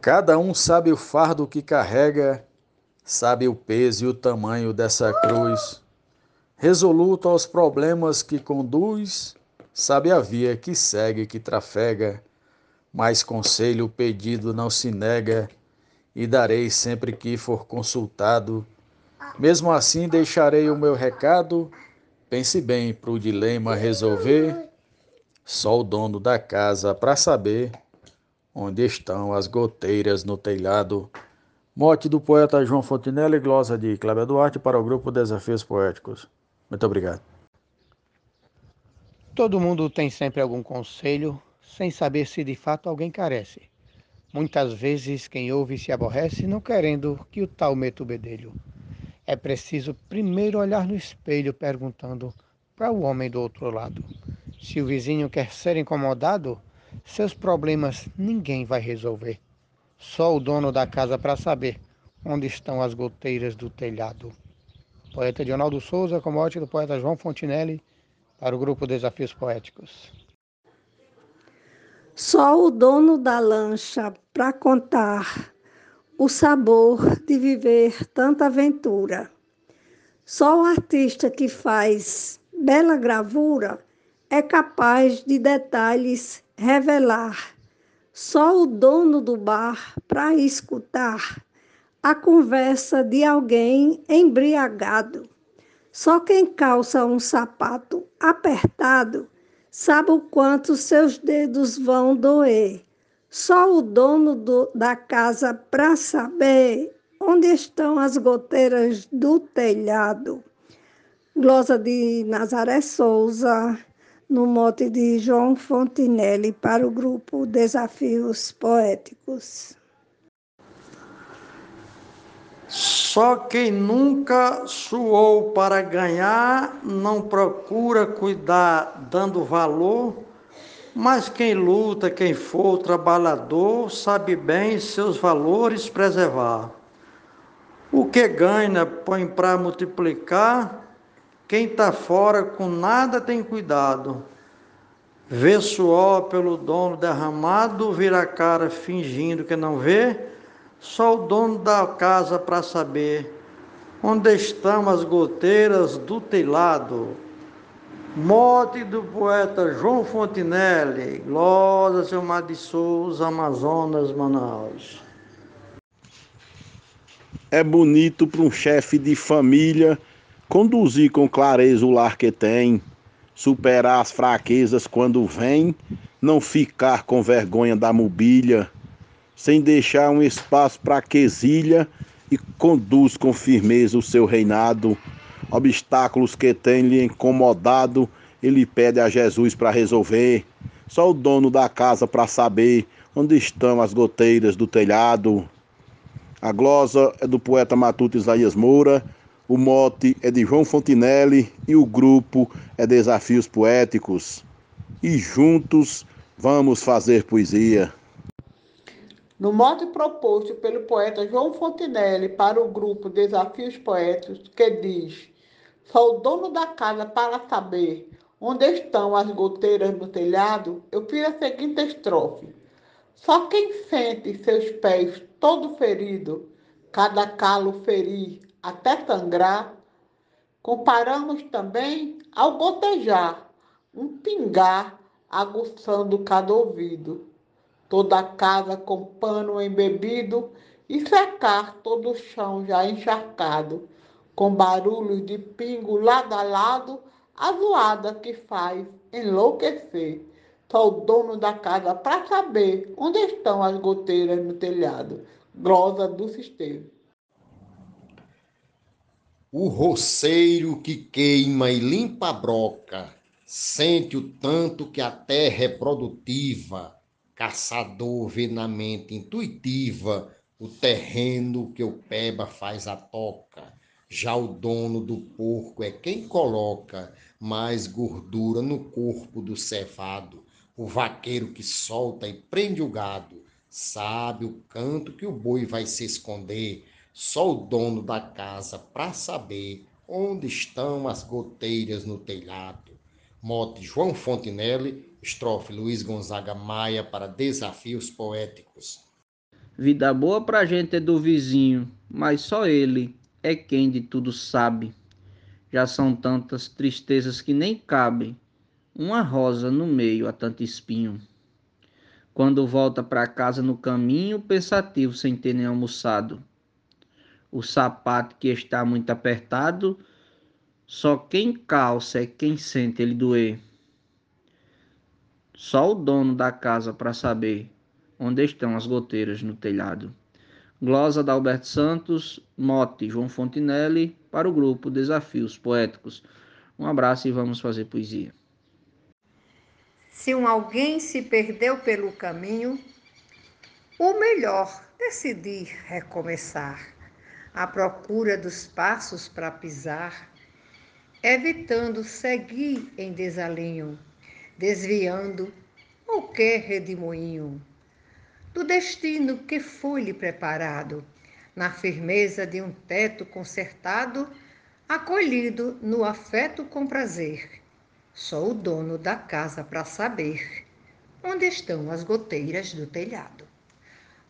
Cada um sabe o fardo que carrega, sabe o peso e o tamanho dessa cruz. Resoluto aos problemas que conduz, sabe a via que segue, que trafega. Mas conselho pedido não se nega, e darei sempre que for consultado. Mesmo assim, deixarei o meu recado. Pense bem para o dilema resolver. Só o dono da casa para saber onde estão as goteiras no telhado. Mote do poeta João Fontinelli, glosa de Cláudia Duarte para o grupo Desafios Poéticos. Muito obrigado. Todo mundo tem sempre algum conselho, sem saber se de fato alguém carece. Muitas vezes quem ouve se aborrece, não querendo que o tal meta o bedelho. É preciso primeiro olhar no espelho, perguntando para o homem do outro lado. Se o vizinho quer ser incomodado, seus problemas ninguém vai resolver. Só o dono da casa para saber onde estão as goteiras do telhado. Poeta Dionaldo Souza, com morte do poeta João Fontinelli, para o grupo Desafios Poéticos. Só o dono da lancha para contar o sabor de viver tanta aventura. Só o artista que faz bela gravura é capaz de detalhes revelar. Só o dono do bar para escutar a conversa de alguém embriagado. Só quem calça um sapato apertado sabe o quanto seus dedos vão doer. Só o dono do, da casa para saber onde estão as goteiras do telhado. Glosa de Nazaré Souza, no mote de João Fontinelli para o grupo Desafios Poéticos. Só quem nunca suou para ganhar não procura cuidar dando valor, mas quem luta, quem for trabalhador, sabe bem seus valores preservar. O que ganha põe para multiplicar, quem está fora com nada tem cuidado. Vê suor pelo dono derramado, vira a cara fingindo que não vê. Só o dono da casa para saber onde estão as goteiras do telhado. Morte do poeta João Fontinelli, Glória Silmar de Souza, Amazonas, Manaus. É bonito para um chefe de família conduzir com clareza o lar que tem, superar as fraquezas quando vem, não ficar com vergonha da mobília, sem deixar um espaço para quesilha e conduz com firmeza o seu reinado. Obstáculos que tem lhe incomodado, ele pede a Jesus para resolver. Só o dono da casa para saber onde estão as goteiras do telhado. A glosa é do poeta matuto Isaías Moura o mote é de João Fontinelli e o grupo é Desafios Poéticos. E juntos vamos fazer poesia. No mote proposto pelo poeta João Fontinelli para o grupo Desafios Poéticos, que diz: Sou dono da casa para saber onde estão as goteiras no telhado, eu fiz a seguinte estrofe. Só quem sente seus pés todo ferido, cada calo ferir, até sangrar, comparamos também ao gotejar, um pingar aguçando cada ouvido, toda a casa com pano embebido e secar todo o chão já encharcado, com barulho de pingo lado a lado, a zoada que faz enlouquecer. Só o dono da casa para saber onde estão as goteiras no telhado. Glosa do Sistema o roceiro que queima e limpa a broca, sente o tanto que a terra é produtiva, caçador vê na mente intuitiva o terreno que o peba faz a toca. Já o dono do porco é quem coloca mais gordura no corpo do cevado. O vaqueiro que solta e prende o gado, sabe o canto que o boi vai se esconder só o dono da casa para saber onde estão as goteiras no telhado. Mote João Fontinelli, estrofe Luiz Gonzaga Maia para Desafios Poéticos. Vida boa pra gente é do vizinho, mas só ele é quem de tudo sabe. Já são tantas tristezas que nem cabe uma rosa no meio a tanto espinho. Quando volta para casa no caminho, pensativo sem ter nem almoçado. O sapato que está muito apertado, só quem calça é quem sente ele doer. Só o dono da casa para saber onde estão as goteiras no telhado. Glosa da Alberto Santos, mote João Fontinelli para o grupo Desafios Poéticos. Um abraço e vamos fazer poesia. Se um alguém se perdeu pelo caminho, o melhor decidir recomeçar, à procura dos passos para pisar, evitando seguir em desalinho, desviando qualquer redemoinho do destino que foi-lhe preparado, na firmeza de um teto consertado, acolhido no afeto com prazer. Só o dono da casa para saber onde estão as goteiras do telhado.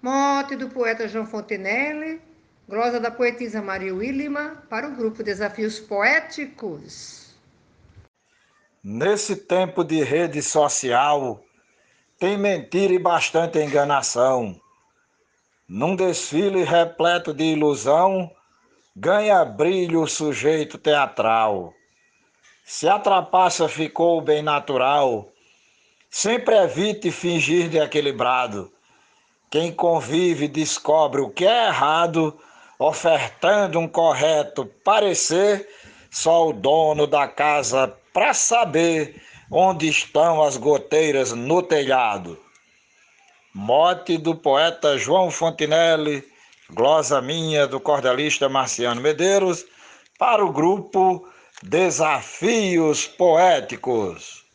Mote do poeta João Fontenelle, glosa da poetisa Maria Willima, para o grupo Desafios Poéticos. Nesse tempo de rede social, tem mentira e bastante enganação. Num desfile repleto de ilusão, ganha brilho o sujeito teatral. Se a trapaça ficou bem natural, sempre evite fingir de equilibrado. Quem convive descobre o que é errado, ofertando um correto parecer, só o dono da casa para saber onde estão as goteiras no telhado. Mote do poeta João Fontinelli, glosa minha do cordelista Marciano Medeiros, para o grupo Desafios Poéticos.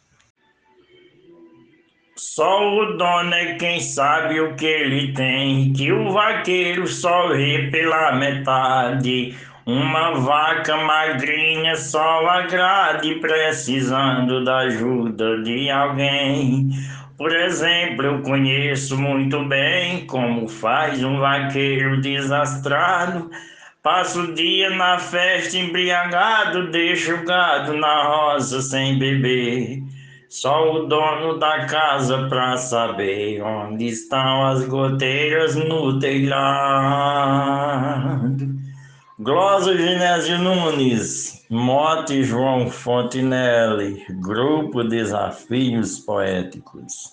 Só o dono é quem sabe o que ele tem, que o vaqueiro só vê pela metade. Uma vaca magrinha só agrade, precisando da ajuda de alguém. Por exemplo, eu conheço muito bem como faz um vaqueiro desastrado. Passa o dia na festa embriagado, deixa o gado na roça sem beber. Só o dono da casa pra saber onde estão as goteiras no telhado. Glosa Genésio Nunes, Mote João Fontinelli, Grupo Desafios Poéticos.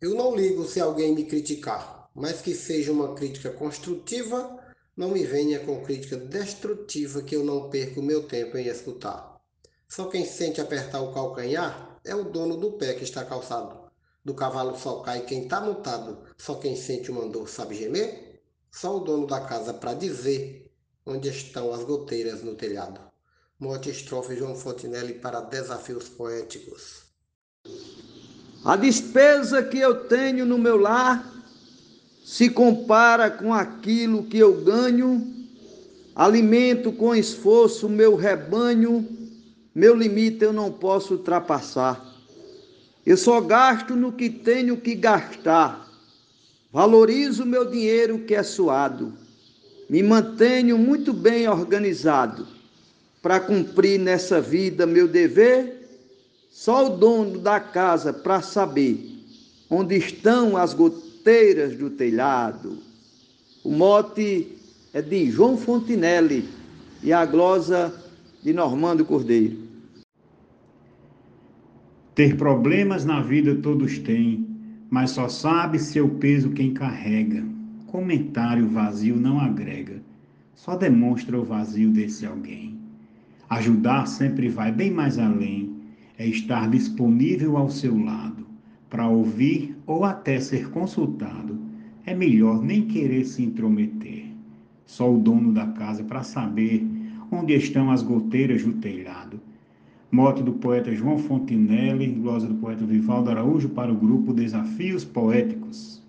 Eu não ligo se alguém me criticar, mas que seja uma crítica construtiva, não me venha com crítica destrutiva que eu não perco meu tempo em escutar. Só quem sente apertar o calcanhar é o dono do pé que está calçado. Do cavalo só cai quem está montado, só quem sente o mandor sabe gemer? Só o dono da casa para dizer Onde estão as goteiras no telhado? Mote estrofe João Fontinelli para Desafios Poéticos. A despesa que eu tenho no meu lar se compara com aquilo que eu ganho, alimento com esforço meu rebanho, meu limite eu não posso ultrapassar. Eu só gasto no que tenho que gastar, valorizo meu dinheiro que é suado me mantenho muito bem organizado para cumprir nessa vida meu dever. Só o dono da casa para saber onde estão as goteiras do telhado. O mote é de João Fontinelli e a glosa de Normando Cordeiro. Ter problemas na vida todos têm, mas só sabe seu peso quem carrega. Comentário vazio não agrega, só demonstra o vazio desse alguém. Ajudar sempre vai bem mais além, é estar disponível ao seu lado, para ouvir ou até ser consultado. É melhor nem querer se intrometer. Só o dono da casa para saber onde estão as goteiras do telhado. Mote do poeta João Fontinelli, glosa do poeta Vivaldo Araújo para o grupo Desafios Poéticos.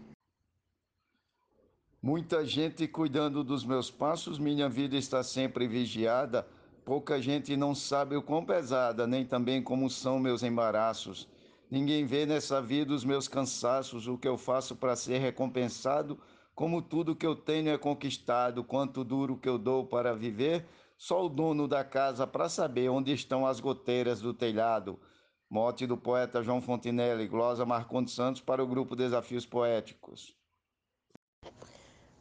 Muita gente cuidando dos meus passos, minha vida está sempre vigiada. Pouca gente não sabe o quão pesada, nem também como são meus embaraços. Ninguém vê nessa vida os meus cansaços, o que eu faço para ser recompensado. Como tudo que eu tenho é conquistado, quanto duro que eu dou para viver, só o dono da casa para saber onde estão as goteiras do telhado. Mote do poeta João Fontinelli, glosa Marcondes Santos para o grupo Desafios Poéticos.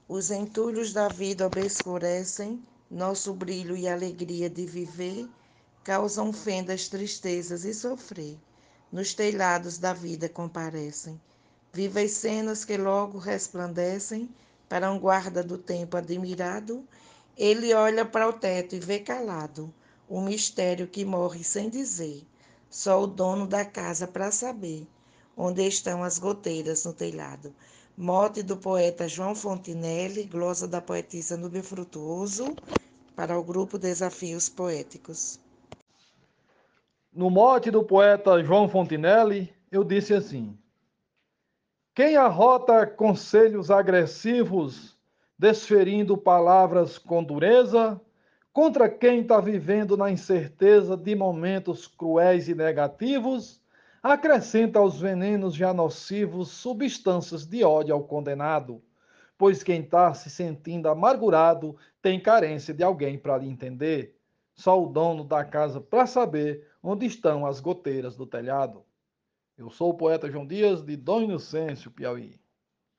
Os entulhos da vida obscurecem nosso brilho e alegria de viver, causam fendas, tristezas e sofrer. Nos telhados da vida comparecem vivas cenas que logo resplandecem para um guarda do tempo admirado. Ele olha para o teto e vê calado um mistério que morre sem dizer. Só o dono da casa para saber onde estão as goteiras no telhado. Mote do poeta João Fontinelli, glosa da poetisa Nubia Frutuoso, para o grupo Desafios Poéticos. No mote do poeta João Fontinelli, eu disse assim: Quem arrota conselhos agressivos, desferindo palavras com dureza, contra quem está vivendo na incerteza de momentos cruéis e negativos, acrescenta aos venenos já nocivos substâncias de ódio ao condenado, pois quem está se sentindo amargurado tem carência de alguém para lhe entender. Só o dono da casa para saber onde estão as goteiras do telhado. Eu sou o poeta João Dias, de Dom Inocêncio, Piauí.